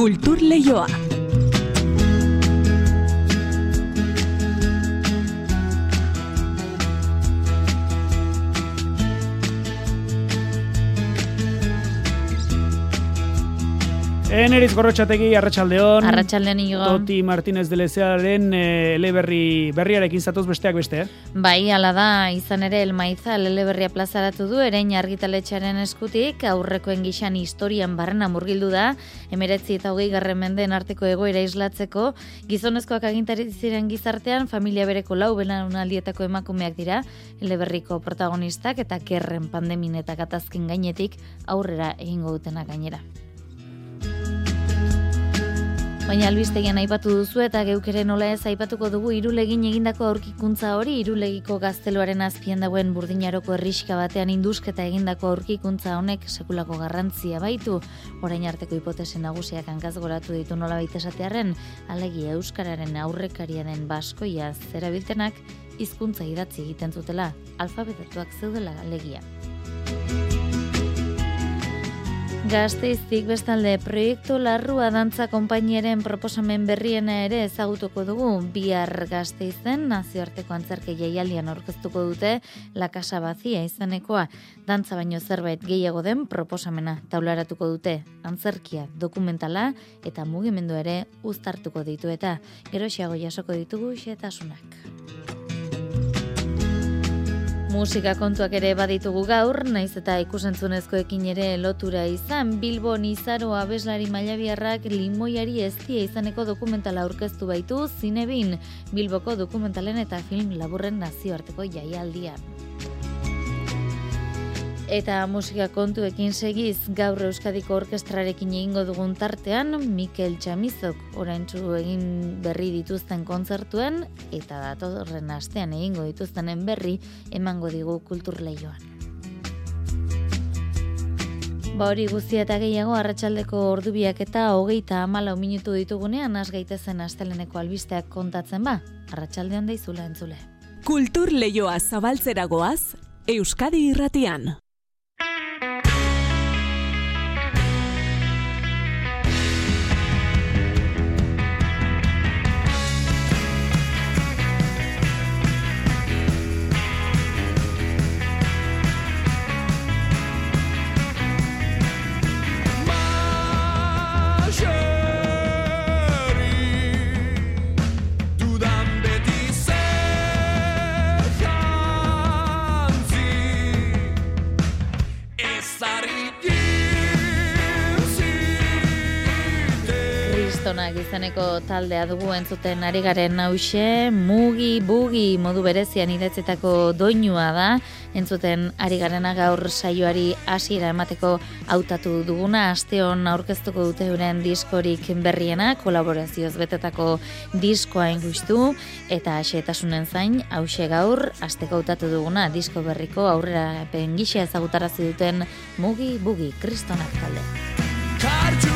Kultur Leioa. Eneriz gorrotxategi, arratsaldeon. Arratxaldeon inigo. Toti Martínez de Lezearen e, eleberri berriarekin zatoz besteak beste, eh? Bai, ala da, izan ere el maiza eleberria plazaratu du, erein argitaletxaren eskutik, aurrekoen gixan historian barrena murgildu da, emeretzi eta hogei garren mendeen arteko egoera islatzeko, gizonezkoak agintari ziren gizartean, familia bereko lau unaldietako emakumeak dira, eleberriko protagonistak eta kerren pandemin eta gatazkin gainetik aurrera egingo dutena gainera. Baina albistegian aipatu duzu eta geukere nola ez aipatuko dugu irulegin egindako aurkikuntza hori irulegiko gazteluaren azpian dagoen burdinaroko erriska batean indusketa egindako aurkikuntza honek sekulako garrantzia baitu. Orain arteko hipotesi nagusiak hankaz goratu ditu nola baita esatearen, alegi euskararen aurrekaria den baskoia zerabiltenak hizkuntza idatzi egiten zutela, alfabetatuak zeudela alegia. Gazteiztik bestalde proiektu larrua dantza konpainiaren proposamen berriena ere ezagutuko dugu. Bihar gazteizen nazioarteko antzerke jaialdian aurkeztuko dute la casa bazia izanekoa dantza baino zerbait gehiago den proposamena taularatuko dute. Antzerkia dokumentala eta mugimendu ere uztartuko ditu eta geroxiago jasoko ditugu xetasunak. Musika kontuak ere baditugu gaur, naiz eta ikusentzunezkoekin ere lotura izan, Bilbo Nizaro abeslari mailabiarrak limoiari eztia izaneko dokumentala aurkeztu baitu, zinebin Bilboko dokumentalen eta film laburren nazioarteko jaialdian. Eta musika kontuekin segiz gaur Euskadiko Orkestrarekin egingo dugun tartean, Mikel Txamizok oraintzu egin berri dituzten kontzertuen eta datorren astean egingo dituztenen berri emango digu kulturleioan. Ba hori guztia eta gehiago arratsaldeko ordubiak eta hogeita amalau minutu ditugunean az gaitezen asteleneko albisteak kontatzen ba, arratsaldean daizula entzule. Kultur leioa zabaltzeragoaz, Euskadi irratian. Taldea dugu entzuten ari garen hause, mugi, bugi modu berezian idetzetako doinua da, entzuten ari garena gaur saioari hasiera emateko hautatu duguna, asteon aurkeztuko dute euren diskorik berriena, kolaborazioz betetako diskoa ingustu, eta asetasunen zain, hause gaur, asteko hautatu duguna, disko berriko aurrera pengixea ezagutarazi duten mugi, bugi, kristonak talde.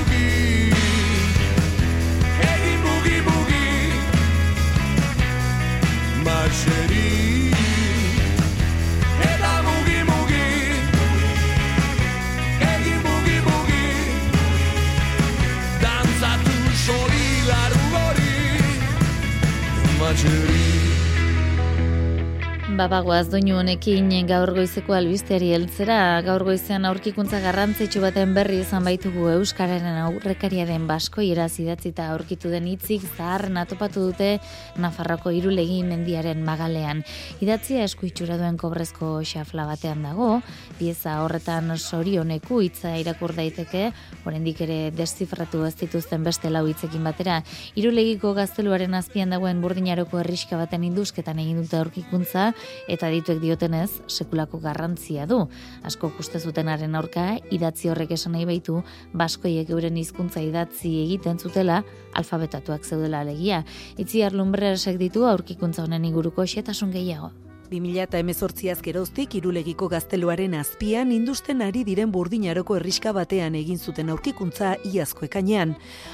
Babagoaz doinu honekin gaur goizeko albisteari heltzera, gaur goizean aurkikuntza garrantzitsu baten berri izan baitugu Euskararen aurrekaria den basko iraz idatzita aurkitu den hitzik zahar natopatu dute Nafarroko irulegi mendiaren magalean. Idatzia esku itxura duen kobrezko xafla batean dago, pieza horretan sorioneku hitza irakur daiteke, oraindik ere deszifratu ez dituzten beste lau hitzekin batera, irulegiko gazteluaren azpian dagoen burdinaroko herriska baten induzketan egin dute aurkikuntza, eta dituek diotenez sekulako garrantzia du. Asko kuste zutenaren aurka idatzi horrek esan nahi baitu baskoiek euren hizkuntza idatzi egiten zutela alfabetatuak zeudela alegia. Itzi arlumbrerasek ditu aurkikuntza honen inguruko xetasun gehiago. 2018az geroztik irulegiko gazteluaren azpian industen ari diren burdinaroko erriska batean egin zuten aurkikuntza iazko ekainean.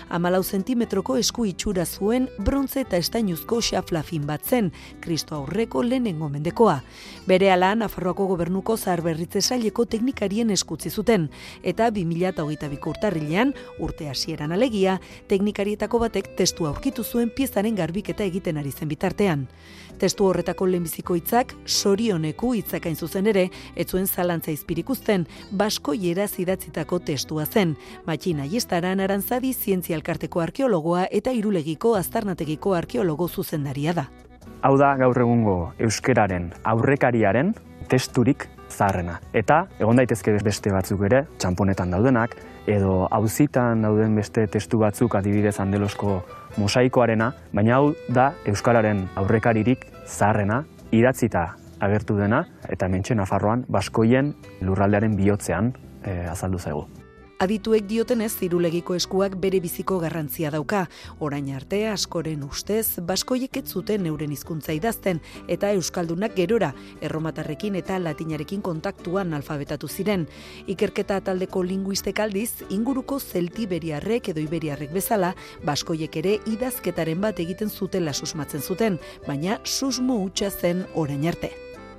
Amalau zentimetroko esku itxura zuen brontze eta estainuzko xaflafin bat zen, kristo aurreko lehenengo mendekoa. Bere ala Nafarroako gobernuko zaharberritze saileko teknikarien eskutzi zuten, eta 2008 urtarrilean, urte hasieran alegia, teknikarietako batek testu aurkitu zuen piezaren garbiketa egiten ari zen bitartean. Testu horretako lehenbiziko hitzak sorioneku hitzak hain zuzen ere, ez zuen zalantza izpirik uzten, basko jeraz idatzitako testua zen. Matxina Iestaran arantzadi zientzia elkarteko arkeologoa eta irulegiko aztarnategiko arkeologo zuzendaria da. Hau da gaur egungo euskeraren aurrekariaren testurik zaharrena. Eta egon daitezke beste batzuk ere, txamponetan daudenak, edo auzitan dauden beste testu batzuk adibidez andelosko mosaikoarena, baina hau da euskararen aurrekaririk zaharrena, idatzita agertu dena, eta mentxe Nafarroan baskoien lurraldearen bihotzean eh, azaldu zaigu. Adituek diotenez zirulegiko eskuak bere biziko garrantzia dauka. Orain arte askoren ustez baskoiek ez zuten euren hizkuntza idazten eta euskaldunak gerora erromatarrekin eta latinarekin kontaktuan alfabetatu ziren. Ikerketa taldeko linguistek aldiz inguruko zeltiberiarrek edo iberiarrek bezala baskoiek ere idazketaren bat egiten zutela susmatzen zuten, baina susmo hutsa zen orain arte.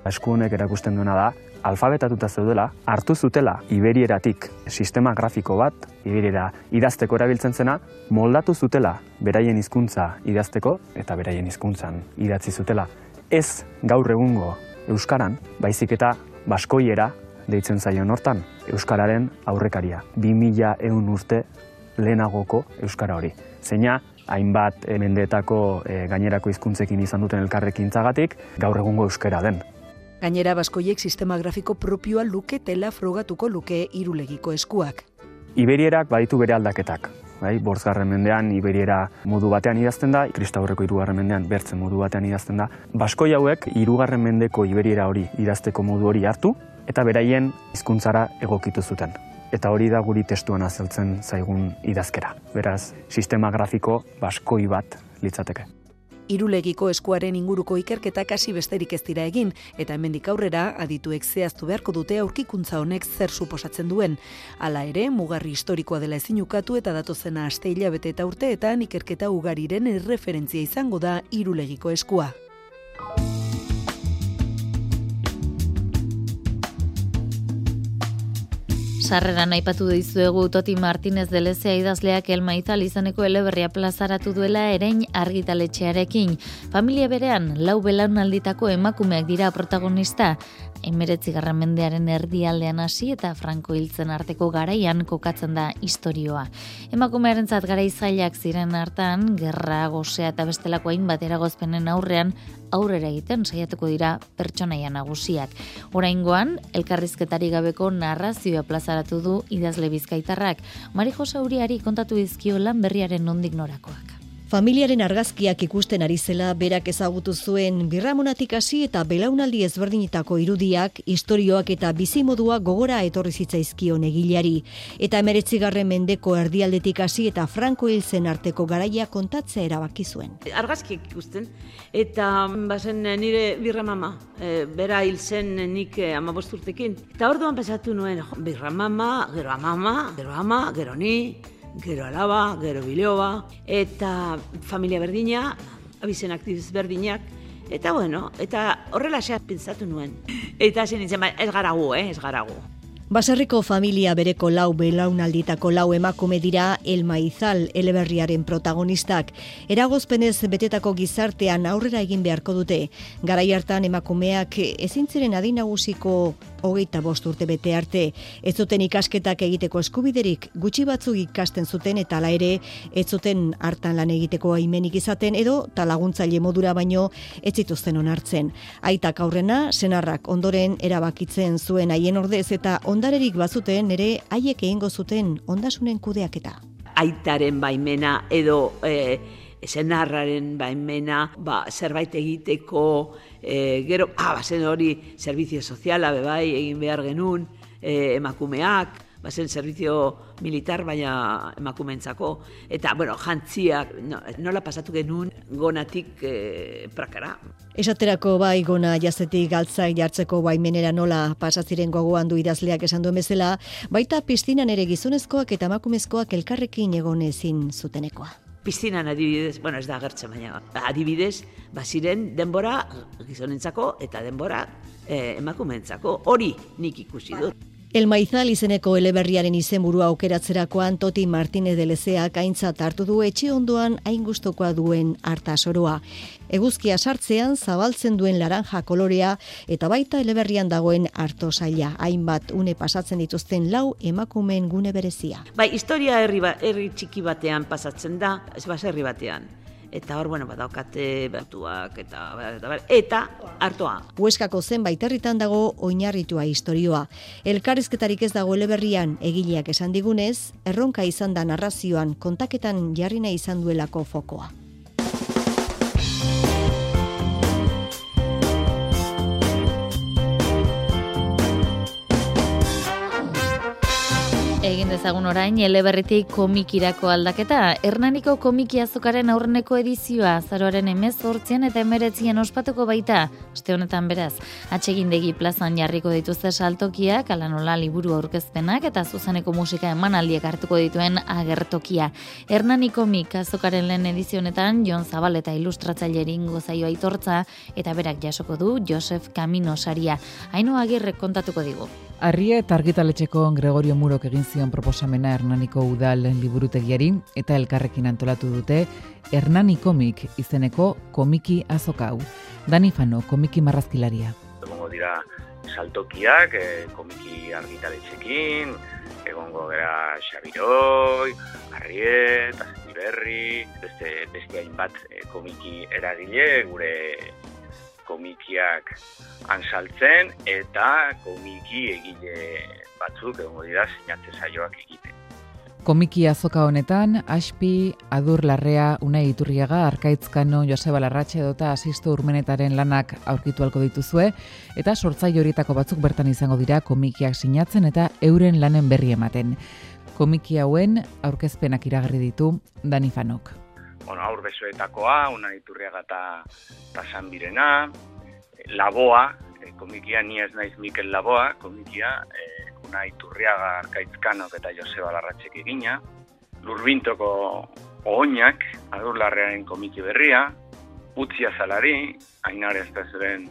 Esku honek erakusten duena da, alfabetatuta zeudela, hartu zutela iberieratik sistema grafiko bat, iberiera idazteko erabiltzen zena, moldatu zutela beraien hizkuntza idazteko eta beraien hizkuntzan idatzi zutela. Ez gaur egungo euskaran, baizik eta baskoiera deitzen zaion hortan, euskararen aurrekaria. 2000 eun urte lehenagoko euskara hori. Zeina, hainbat mendeetako eh, gainerako hizkuntzekin izan duten elkarrekintzagatik, gaur egungo euskara den. Gainera baskoiek sistema grafiko propioa luketela frogatuko luke irulegiko eskuak. Iberierak baditu bere aldaketak. Bai, borzgarren mendean iberiera modu batean idazten da, kristaurreko irugarren mendean bertzen modu batean idazten da. Baskoi hauek irugarren mendeko iberiera hori idazteko modu hori hartu eta beraien hizkuntzara egokitu zuten. Eta hori da guri testuan azaltzen zaigun idazkera. Beraz, sistema grafiko baskoi bat litzateke. Irulegiko eskuaren inguruko ikerketak hasi besterik ez dira egin, eta hemendik aurrera adituek zehaztu beharko dute aurkikuntza honek zer suposatzen duen. Hala ere, mugarri historikoa dela ezin ukatu eta datozena aste hilabete eta urteetan ikerketa ugariren erreferentzia izango da irulegiko eskua. Sarreran aipatu dizuegu Toti Martinez de Lezea idazleak Elma Izal izaneko eleberria plazaratu duela erein argitaletxearekin. Familia berean, lau belaunalditako emakumeak dira protagonista, emeretzi mendearen erdialdean hasi eta Franco hiltzen arteko garaian kokatzen da istorioa. Emakumearen zat gara zailak ziren hartan, gerra, gozea eta bestelako hainbat eragozpenen aurrean, aurrera egiten saiatuko dira pertsonaia nagusiak. Oraingoan, elkarrizketari gabeko narrazioa plazaratu du idazle bizkaitarrak, Mari Jose Uriari kontatu dizkio lan berriaren nondik norakoak. Familiaren argazkiak ikusten ari zela berak ezagutu zuen birramonatik hasi eta belaunaldi ezberdinetako irudiak, istorioak eta bizimodua gogora etorri zitzaizkion egilari. Eta emeretzigarren mendeko erdialdetik hasi eta Franco hilzen arteko garaia kontatzea erabaki zuen. argazkiek ikusten, eta bazen nire birra mama, e, bera hil zen nik e, amabost urtekin. Eta orduan pensatu nuen, jo, birra mama, gero amama, gero ama, gero ni, gero alaba, gero biloba, eta familia berdina, abizenak berdinak, eta bueno, eta horrela xeat pentsatu nuen. Eta hasi nintzen, ba, ez gara gu, eh, ez gara gu. Baserriko familia bereko lau belaunalditako lau emakume dira Elma Izal eleberriaren protagonistak. Eragozpenez betetako gizartean aurrera egin beharko dute. Garai hartan emakumeak ezin ziren adin nagusiko hogeita bost urte bete arte. Ez zuten ikasketak egiteko eskubiderik gutxi batzuk ikasten zuten eta hala ere ez zuten hartan lan egiteko aimenik izaten edo talaguntzaile modura baino ez zituzten onartzen. Aitak aurrena, senarrak ondoren erabakitzen zuen haien ordez eta ondarerik bazuten ere haiek egingo zuten ondasunen kudeaketa. Aitaren baimena edo e, senarraren baimena, ba, zerbait egiteko, e, gero, ah, bazen hori, servizio soziala, bebai, egin behar genuen, e, emakumeak, bazen servizio militar, baina emakumentzako. Eta, bueno, jantziak, no, nola pasatu genuen gonatik e, prakara. Esaterako bai gona jazetik galtzak jartzeko baimenera nola pasaziren gogoan du idazleak esan duen bezala, baita piztinan ere gizonezkoak eta emakumezkoak elkarrekin egon ezin zutenekoa. Piztinan adibidez, bueno, ez da agertzen baina, adibidez, baziren denbora gizonentzako eta denbora eh, emakumeentzako. Hori nik ikusi dut. El Maizal izeneko eleberriaren izenburua aukeratzerakoan Toti Martinez de Lezeak aintzat hartu du etxe ondoan hain gustokoa duen harta soroa. Eguzkia sartzean zabaltzen duen laranja kolorea eta baita eleberrian dagoen harto saila. Hainbat une pasatzen dituzten lau emakumeen gune berezia. Bai, historia herri, ba, herri txiki batean pasatzen da, ez baserri batean. Eta hor, bueno, badaukate batuak eta, eta, eta hartoa. Hueskako zenbait herritan dago oinarritua historioa. Elkarrizketarik ez dago eleberrian egileak esan digunez, erronka izan da narrazioan kontaketan jarrina izan duelako fokoa. Dezagun orain, eleberritik komikirako aldaketa. Hernaniko komiki azokaren aurreneko edizioa, zaroaren emez hortzien eta emeretzien ospatuko baita. Oste honetan beraz, atsegindegi plazan jarriko dituzte saltokiak, alanola liburu aurkezpenak eta zuzeneko musika emanaldiak hartuko dituen agertokia. Hernani komik azokaren lehen edizio honetan, Jon Zabal eta ilustratzailerin gozaio aitortza, eta berak jasoko du Josef Camino saria. Haino agirrek kontatuko digu. Arrie eta argitaletxeko Gregorio Murok egin zion proposamena Hernaniko udal liburutegiari eta elkarrekin antolatu dute Hernani komik izeneko komiki azokau. Dani Fano, komiki marrazkilaria. Egongo dira saltokiak, eh, komiki argitaletxekin, egongo gara Xabiroi, Arriet, Aztiberri, beste, beste hainbat eh, komiki eragile gure komikiak ansaltzen eta komiki egile batzuk egongo dira sinatze saioak egiten. Komiki azoka honetan, Aspi, Adur Larrea, Unai Iturriaga, Arkaitzkano, Joseba Larratxe edota Asisto Urmenetaren lanak aurkitu halko dituzue, eta sortzai horietako batzuk bertan izango dira komikiak sinatzen eta euren lanen berri ematen. Komiki hauen aurkezpenak iragarri ditu Dani Fanok. Bueno, aur besoetakoa, Unai Iturriaga eta ta Sanbirena, Laboa, eh, komikia ni ez naiz Mikel Laboa, komikia eh, Unai Iturriaga Arkaitzkanok eta Joseba Larratxek egina, Lurbintoko ohoinak, adurlarrearen komiki berria, Utzia Zalari, Ainare Estazuren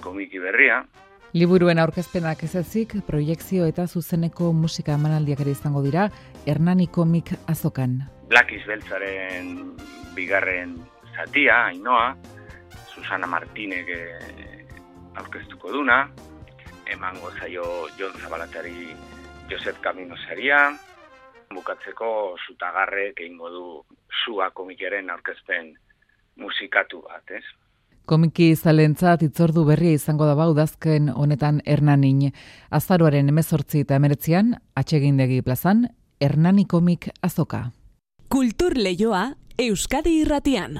komiki berria, Liburuen aurkezpenak ez ezik, proiekzio eta zuzeneko musika emanaldiak ere izango dira, Hernani komik azokan. Blakiz Beltzaren bigarren zatia, Ainoa, Susana Martinez eh, aurkeztuko duna, emango zaio Jon Zabalatari Josep Camino saria, bukatzeko zutagarrek egingo du sua komikiaren aurkezpen musikatu bat, ez? Komiki zalentzat itzordu berria izango da udazken honetan Hernanin. Azaroaren emezortzi eta emeretzian, atsegindegi plazan, Hernani komik azoka. Kultur leioa Euskadi irratian.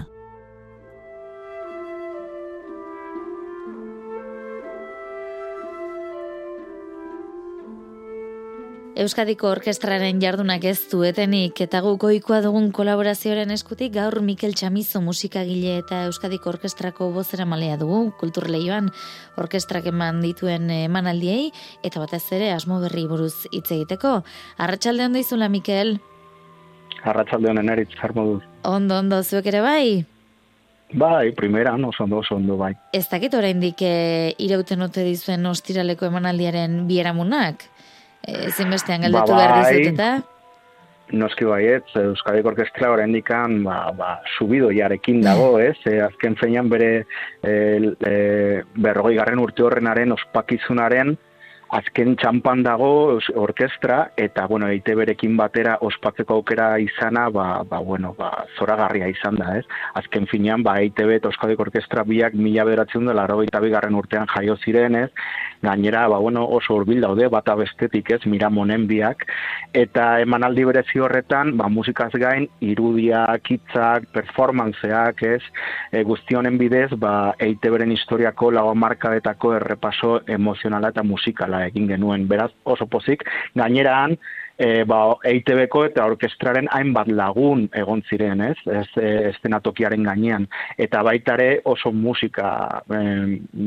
Euskadiko Orkestraren jardunak ez duetenik eta guk goikoa dugun kolaborazioaren eskutik gaur Mikel Txamizo musikagile eta Euskadiko Orkestrako bozera malea dugu kulturleioan orkestrak eman dituen emanaldiei eta batez ere asmo berri buruz hitz egiteko. Arratsalde ondo izula Mikel. Arratsalde honen eritz dut. Ondo ondo zuek ere bai. Bai, primera, no ondo, oso ondo, bai. Ez dakit oraindik e, irauten ote dizuen ostiraleko emanaldiaren bieramunak? Ezinbestean galdatu ba, behar bai. dizut eta Noski baiet, Euskadiko Orkestra oraindikan ba, ba, subido jarekin dago, ez? E, azken zeinan bere e, e, berrogei garren urte horrenaren ospakizunaren azken txampan dago orkestra eta bueno, eite berekin batera ospatzeko aukera izana, ba, ba, bueno, ba, zoragarria izan da, ez? Azken finean, ba, EITB eta Euskadiko Orkestra biak mila bederatzen dela laurogeita bigarren urtean jaio ziren, ez? Gainera, ba, bueno, oso hurbil daude, bata bestetik, ez? Miramonen biak, eta emanaldi berezi horretan, ba, musikaz gain, irudiak, hitzak, performanceak, ez? E, guzti honen bidez, ba, EITB-ren historiako lau markadetako errepaso emozionala eta musikala egin genuen. Beraz oso pozik, gaineraan, e, ba, EITB-ko eta orkestraren hainbat lagun egon ziren, ez? Ez e, estenatokiaren gainean. Eta baita ere oso musika e,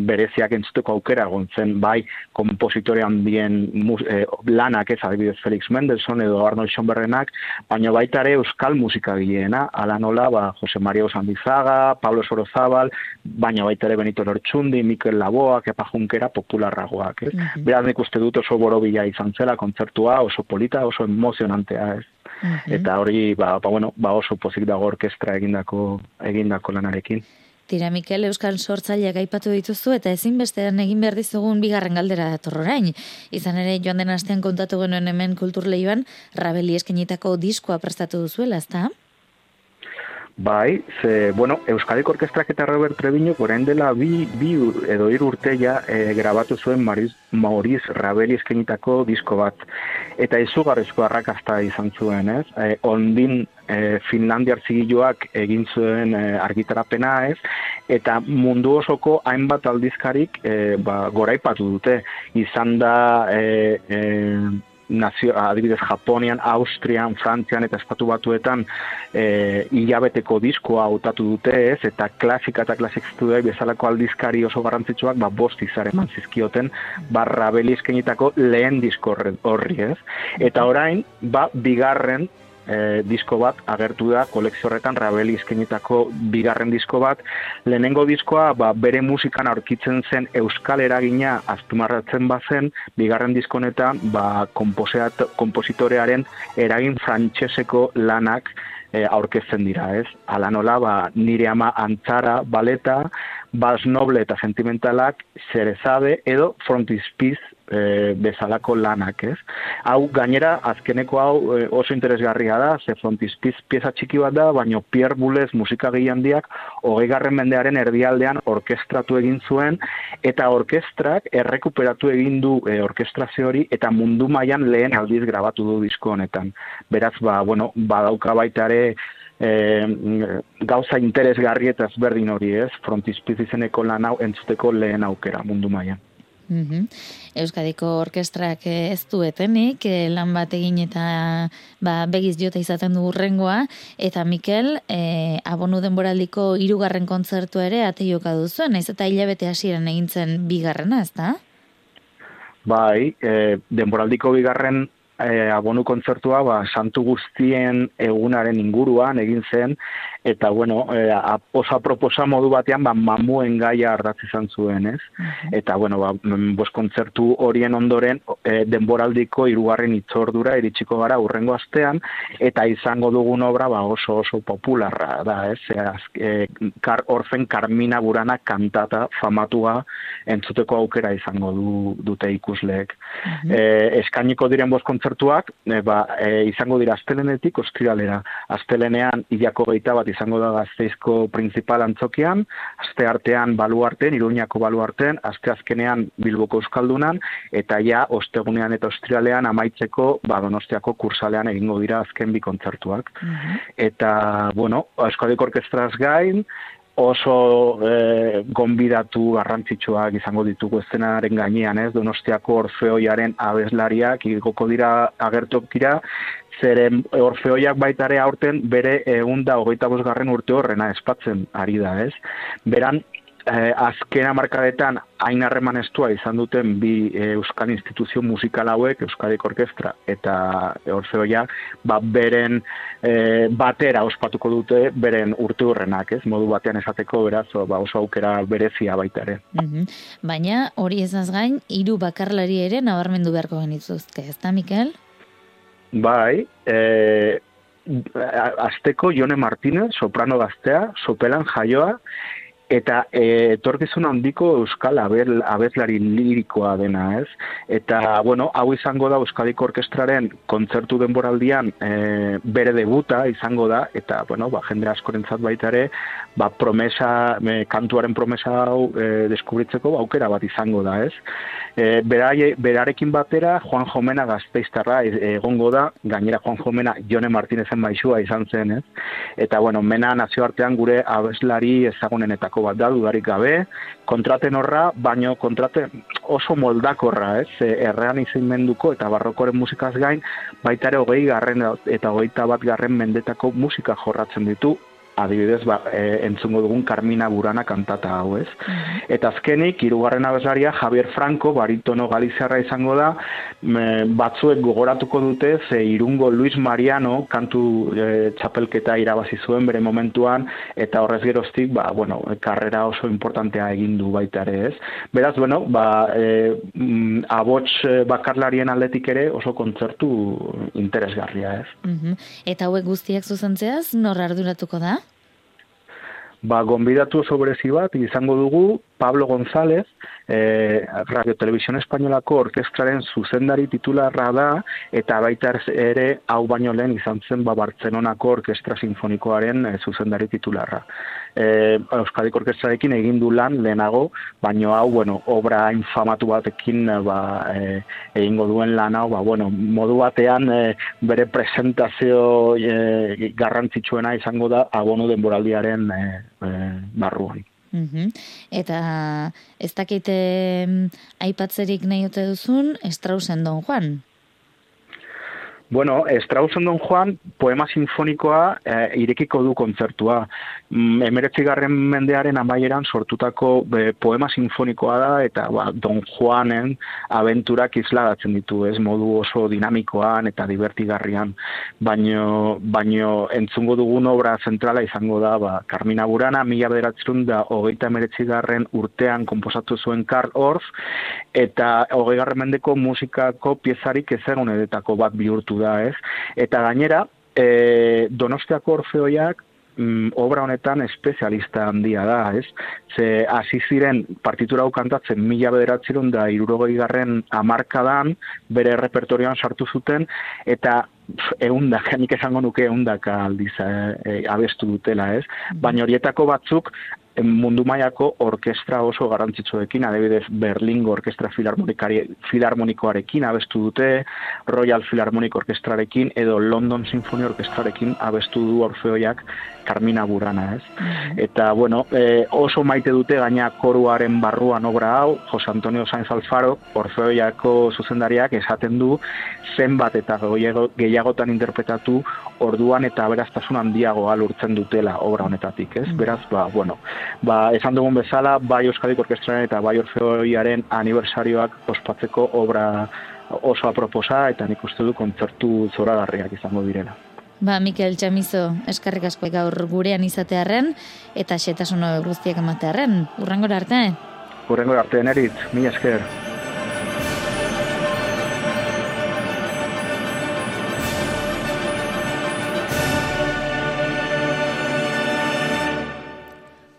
bereziak entzuteko aukera egon zen, bai kompositore handien mus, e, lanak ez, adibidez Felix Mendelssohn edo Arnold Schoenbergenak, baina baita ere euskal musika gileena, ala nola, ba, Jose Maria Osandizaga, Pablo Sorozabal, baina baita ere Benito Lortxundi, Mikel Laboa, Kepa Junkera, popularragoak, ez? Mhm. Beraz nik uste dut oso borobila izan zela, kontzertua, oso polita, oso emozionantea, ez? Mhm. Eta hori, ba, ba, bueno, ba oso pozik dago orkestra egindako, egindako lanarekin. Tira, Mikel, Euskal Sortzaileak aipatu dituzu eta ezinbestean egin behar dizugun bigarren galdera dator orain. Izan ere, joan den astean kontatu genuen hemen kulturleioan, Rabeli eskenitako diskoa prestatu duzuela, ezta? Bai, ze, bueno, Euskadiko Orkestrak eta Robert Treviño orain dela bi, bi edo hiru urte ja e, grabatu zuen Mariz, Maurice Rabeli eskenitako disko bat. Eta izugarrizko arrakasta izan zuen, ez? E, ondin e, Finlandiar zigiluak egin zuen e, argitarapena, ez? Eta mundu osoko hainbat aldizkarik e, ba, goraipatu dute. Izan da... E, e, nazio, adibidez Japonian, Austrian, Frantzian eta Estatu Batuetan e, hilabeteko diskoa hautatu dute ez, eta klasika eta klasik studioi bezalako aldizkari oso garrantzitsuak ba, bost izar eman zizkioten barra eskenitako lehen disko horri ez. Eta orain, ba, bigarren e, disko bat agertu da kolekzio horretan Rabeli eskenitako bigarren disko bat lehenengo diskoa ba, bere musikan aurkitzen zen euskal eragina aztumarratzen bazen bigarren disko honetan ba, kompositorearen eragin frantseseko lanak e, aurkezten dira, ez? Hala nola, ba, nire ama antzara, baleta, bas noble eta sentimentalak, zerezade edo frontispiz e, bezalako lanak, ez? Hau, gainera, azkeneko hau e, oso interesgarria da, ze frontispiz pieza txiki bat da, baino Pierre Boulez musikagile handiak hogei garren mendearen erdialdean orkestratu egin zuen, eta orkestrak errekuperatu egin du e, orkestrazio hori, eta mundu mailan lehen aldiz grabatu du disko honetan. Beraz, ba, bueno, badauka baita ere e, gauza interesgarri eta ezberdin hori ez, frontispiz izeneko lan hau entzuteko lehen aukera mundu mailan. Mhm. Euskadiko orkestrak ez du etenik, eh, lan bat egin eta ba, begiz jota izaten du urrengoa, eta Mikel, e, abonu denboraldiko hirugarren kontzertu ere ate joka duzu, naiz eta hilabete hasieran egin zen bigarrena, ezta? Bai, e, denboraldiko bigarren e, abonu kontzertua ba, santu guztien egunaren inguruan egin zen, eta bueno, e, a- oso aproposa modu batean ba, mamuen gaia ardatz izan zuen, ez? Eta bueno, ba, mm, bost kontzertu horien ondoren e, denboraldiko hirugarren itzordura iritsiko gara urrengo astean, eta izango dugun obra ba, oso oso popularra da, ez? E, e, kar, orfen Carmina Burana kantata famatua entzuteko aukera izango du, dute ikusleek. E, eskainiko diren bost kontzertuak, e, ba, e, izango dira astelenetik ostiralera. Astelenean ilako geita bat izango da gazteizko principal antzokian, aste artean baluarten, iruñako baluarten, aste azkenean bilboko euskaldunan, eta ja ostegunean eta ostiralean amaitzeko ba, donostiako kursalean egingo dira azken bi kontzertuak. Eta, bueno, Euskadiko Orkestraz gain, oso e, gonbidatu garrantzitsuak izango ditugu eszenaren gainean, ez? Donostiako Orfeoiaren abeslariak igoko dira agertokira, zeren Orfeoiak baita ere aurten bere egun da hogeita bosgarren urte horrena espatzen ari da, ez? Beran, eh, azken hamarkadetan hain harreman estua izan duten bi eh, euskal instituzio musikal hauek, Euskadiko Orkestra eta Orfeoia, ba, beren eh, batera ospatuko dute beren urte horrenak, ez? Modu batean esateko beraz, ba, oso aukera berezia baita ere. Mhm. Baina hori ezaz gain, hiru bakarlari ere nabarmendu beharko genituzte, ezta Mikel? Bai, eh, azteko Jone Martinez, soprano gaztea, sopelan jaioa, eta e, etorkizun handiko euskal abel, abeslari lirikoa dena, ez? Eta, bueno, hau izango da Euskadiko Orkestraren kontzertu denboraldian e, bere debuta izango da, eta, bueno, ba, jende askorentzat baita ere, ba, promesa, e, kantuaren promesa hau e, deskubritzeko ba, aukera bat izango da, ez? E, berai, berarekin batera, Juan Jomena gazteiztarra e, egongo da, gainera Juan Jomena Jone Martinezen maixua izan zen, ez? Eta, bueno, mena nazioartean gure abeslari ezagunenetako bat da, dudarik gabe, kontraten horra, baino kontrate oso moldakorra, ez? Errean izenmenduko eta barrokoren musikaz gain, baita ere hogei garren eta hogeita bat garren mendetako musika jorratzen ditu, adibidez, ba, e, entzungo dugun Carmina Burana kantata hau, ez? Eta azkenik, hirugarren abeslaria Javier Franco, baritono galiziarra izango da, me, batzuek gogoratuko dute, ze irungo Luis Mariano kantu e, txapelketa irabazi zuen bere momentuan, eta horrez geroztik, ba, bueno, karrera oso importantea egin du baita ere, ez? Beraz, bueno, ba, e, mm, abots e, bakarlarien aldetik ere oso kontzertu interesgarria, ez? Mhm. Eta hauek guztiak zuzentzeaz, nor arduratuko da? Ba, gonbidatu oso berezi bat izango dugu Pablo González, eh, Radio Televisión Espainolako orkestraren zuzendari titularra da, eta baita ere hau baino lehen izan zen ba, Bartzenonako Orkestra Sinfonikoaren eh, zuzendari titularra. Eh, Euskadiko Orkestrarekin egin du lan lehenago, baino hau, bueno, obra infamatu batekin ba, eh, egingo duen lan hau, ba, bueno, modu batean eh, bere presentazio eh, garrantzitsuena izango da abonu denboraldiaren eh, eh, barruan. Mhm. Eta ez dakite aipatzerik nahi ote duzun, Straussen Don Juan. Bueno, Straussen Don Juan poema sinfonikoa eh, irekiko du kontzertua. Mm, Emeretzigarren mendearen amaieran sortutako be, poema sinfonikoa da eta ba, Don Juanen abenturak isladatzen ditu, ez modu oso dinamikoan eta divertigarrian. Baino, baino entzungo dugun obra zentrala izango da ba, Carmina Burana, mila bederatzerun da hogeita emeretzigarren urtean komposatu zuen Karl Orff eta hogeigarren mendeko musikako piezarik ezegun edetako bat bihurtu da, ez? Eta gainera, e, Donostiako Orfeoiak mm, obra honetan espezialista handia da, ez? Ze hasi ziren partitura hau kantatzen mila bederatzerun da irurogei garren amarkadan bere repertorioan sartu zuten, eta eundaka, nik esango nuke eundaka aldiz eh, eh, abestu dutela, ez? Baina horietako batzuk mundu mailako orkestra oso garrantzitsuekin, adibidez Berlingo Orkestra Filarmonikoarekin abestu dute, Royal Philharmonic Orkestrarekin edo London Symphony Orkestrarekin abestu du Orfeoiak Carmina Burana, ez? Eta, bueno, e, oso maite dute gaina koruaren barruan obra hau, Jose Antonio Sainz Alfaro, Orfeoiako zuzendariak esaten du zenbat eta gehiago- gehiagotan interpretatu orduan eta beraztasun handiagoa lurtzen dutela obra honetatik, ez? Beraz, ba, bueno, ba, esan dugun bezala, bai Euskadik Orkestraren eta bai Orfeoiaren aniversarioak ospatzeko obra oso aproposa eta nik uste du kontzertu zoragarriak izango direla. Ba, Mikel Txamizo, eskarrik asko gaur gurean izatearren, eta xetasun hauek guztiak ematearren. Urrangora arte? Hurrengo arte nerit, mila esker.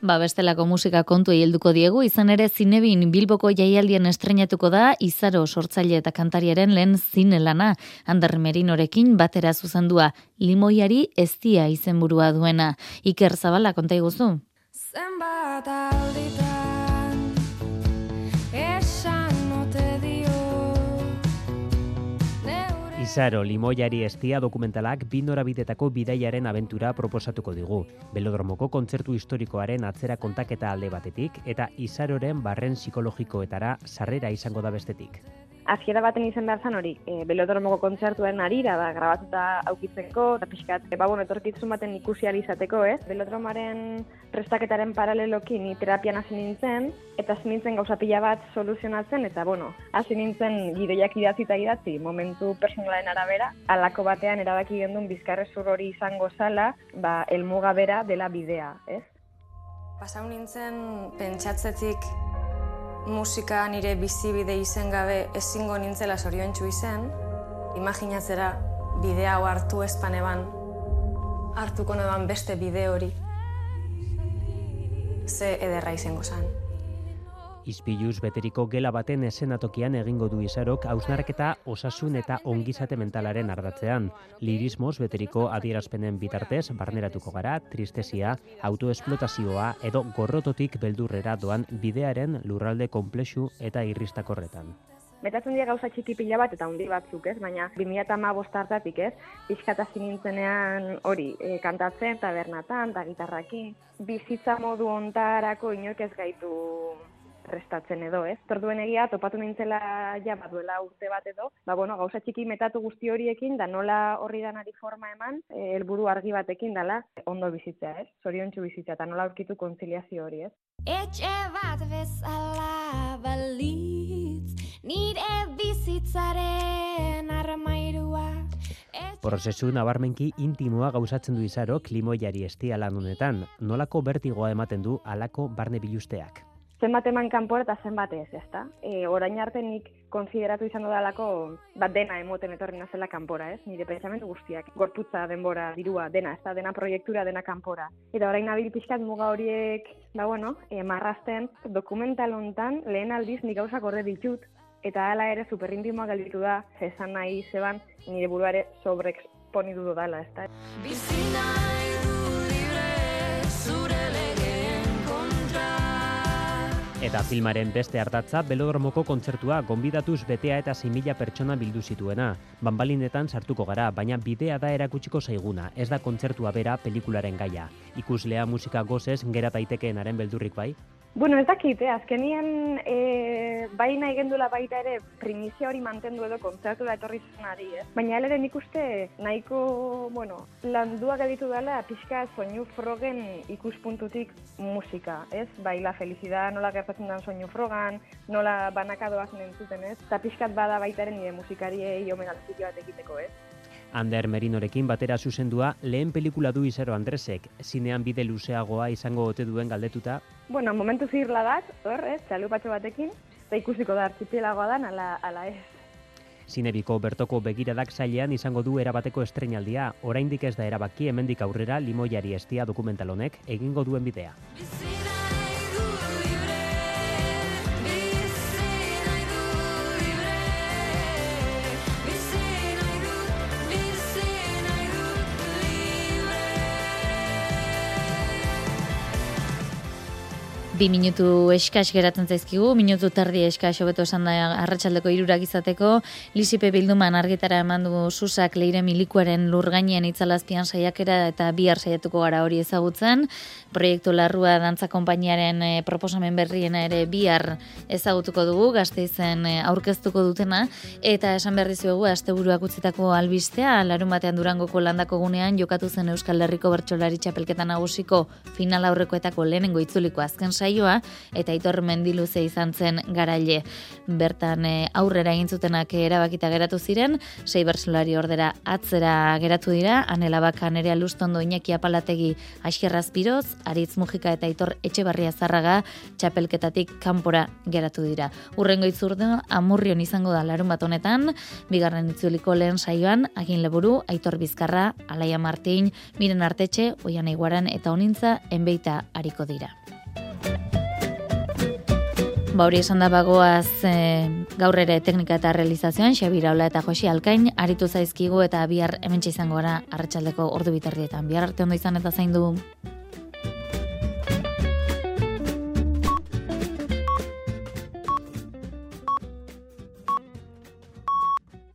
Ba, bestelako musika kontu helduko diegu, izan ere zinebin Bilboko jaialdian estrenatuko da Izaro sortzaile eta kantariaren lehen zine lana, Ander Merinorekin batera zuzendua, limoiari eztia izenburua duena. Iker Zabala konta iguzu? Zenbat alditan Izaro, limoiari estia dokumentalak bi norabidetako bidaiaren abentura proposatuko digu. Belodromoko kontzertu historikoaren atzera kontaketa alde batetik eta Izaroren barren psikologikoetara sarrera izango da bestetik. Azkiera baten izan behar zan hori, e, belodromoko kontzertuen arira da grabatuta aukitzeko, eta pixkat, e, ba, bueno, etorkitzun baten ikusi izateko, ez? Belodromaren prestaketaren paraleloki ni terapian hasi nintzen, eta hasi nintzen gauza pila bat soluzionatzen, eta bueno, hasi nintzen gidoiak idatzi eta idatzi, momentu personalaren arabera, alako batean erabaki gendun bizkarrezur hori izango zala, ba, elmuga bera dela bidea, ez? Pasau nintzen pentsatzetik musika nire bizibide izen gabe ezingo nintzela zoriontsu izen, imaginatzera bidea hau hartu espaneban, hartuko neban beste bide hori, ze ederra izango zan. Ispiluz beteriko gela baten esenatokian egingo du izarok hausnarketa osasun eta ongizate mentalaren ardatzean. Lirismoz beteriko adierazpenen bitartez barneratuko gara, tristesia, autoesplotazioa edo gorrototik beldurrera doan bidearen lurralde komplexu eta irristakorretan. Metatzen dira gauza txiki pila bat eta handi batzuk, ez? Baina 2008 hartatik, ez? Pixkat hasi nintzenean hori, e, kantatzen, tabernatan, eta gitarrakin. Bizitza modu ontarako inork ez gaitu prestatzen edo, ez? Torduen egia, topatu nintzela ja, baduela urte bat edo, ba, bueno, gauza txiki metatu guzti horiekin, da nola horri danari forma eman, eh, helburu argi batekin dala, ondo bizitzea, ez? Zoriontsu bizitzea, eta nola aurkitu konziliazio hori, ez? Etxe bat bezala balitz, nire bizitzaren armairua. Prozesu nabarmenki intimoa gauzatzen du izarok limoiari estia lan honetan, nolako bertigoa ematen du alako barne bilusteak. Zenbat eman kanpora eta zenbat ez, ezta? E, orain arte nik konsideratu izango dalako bat dena emoten etorri nazela kanpora, ez? Nire pensamendu guztiak, gorputza, denbora, dirua, dena, ez da, dena proiektura, dena kanpora. Eta orain nabil pixkat muga horiek, ba bueno, e, marrasten, dokumental hontan lehen aldiz nik gauzak orde ditut, eta hala ere superintimoa gelditu da, esan nahi zeban, nire buruare sobreexponidu dudala, ez da? Bizi nahi du libre zure. Eta filmaren beste hartatza belodromoko kontzertua gonbidatuz betea eta 6.000 pertsona bildu zituena. Banbalinetan sartuko gara, baina bidea da erakutsiko zaiguna, ez da kontzertua bera pelikularen gaia. Ikuslea musika gozez gera daitekeenaren beldurrik bai? Bueno, ez dakit, eh? azkenian e, bai nahi gendula baita ere primizia hori mantendu edo kontzertu da etorri zenari, ez? Baina ere nik uste nahiko, bueno, landua gelditu dela pixka soinu frogen ikuspuntutik musika, ez? Bai, la felicidad nola gertatzen den soinu frogan, nola banaka doazen entzuten, ez? Eta pixkat bada baita ere nire musikariei omen altziki bat egiteko, ez? Ander Merinorekin batera zuzendua lehen pelikula du Izaro Andresek, zinean bide luzeagoa izango ote duen galdetuta, Bueno, momentu zirla bat, hor, ez, txalupatxo batekin, eta ikusiko da artxipielagoa dan, ala, ala ez. Zinebiko bertoko begiradak zailean izango du erabateko estrenaldia, oraindik ez da erabaki hemendik aurrera limoiari estia dokumental honek egingo duen bidea. Bi minutu eskas geratzen zaizkigu, minutu terdi eskas hobeto esan da arratsaldeko irurak izateko, Lisipe Bilduman argitara eman du susak leire milikuaren lurgainien itzalazpian saiakera eta bihar saiatuko gara hori ezagutzen. Proiektu Larrua Dantza Konpainiaren eh, proposamen berriena ere bihar ezagutuko dugu, gazteizen eh, aurkeztuko dutena, eta esan berri zuegu asteburuak utzitako albistea, larun batean durangoko landako gunean jokatu zen Euskal Herriko Bertsolari Txapelketa Nagusiko final aurrekoetako lehenengo itzuliko azken saioa eta Aitor Mendiluze izan zen garaile. Bertan eh, aurrera egin zutenak erabakita geratu ziren, sei bersolari ordera atzera geratu dira, Anela Baka, Nerea Lustondo, Iñaki Apalategi, Piroz, Aritz Mujika eta Aitor Etxebarria Zarraga txapelketatik kanpora geratu dira. Urrengo itzurdo amurrion izango da larun bat honetan, bigarren itzuliko lehen saioan, Agin Leburu, Aitor Bizkarra, Alaia Martin, Miren Artetxe, Oian Iguaran eta Onintza enbeita hariko dira. Ba hori esan da bagoaz e, gaur ere teknika eta realizazioan, Xabira Ola eta Josi Alkain, aritu zaizkigu eta bihar hementsa izango gara arratsaldeko ordu bitardietan. Bihar arte ondo izan eta zaindu.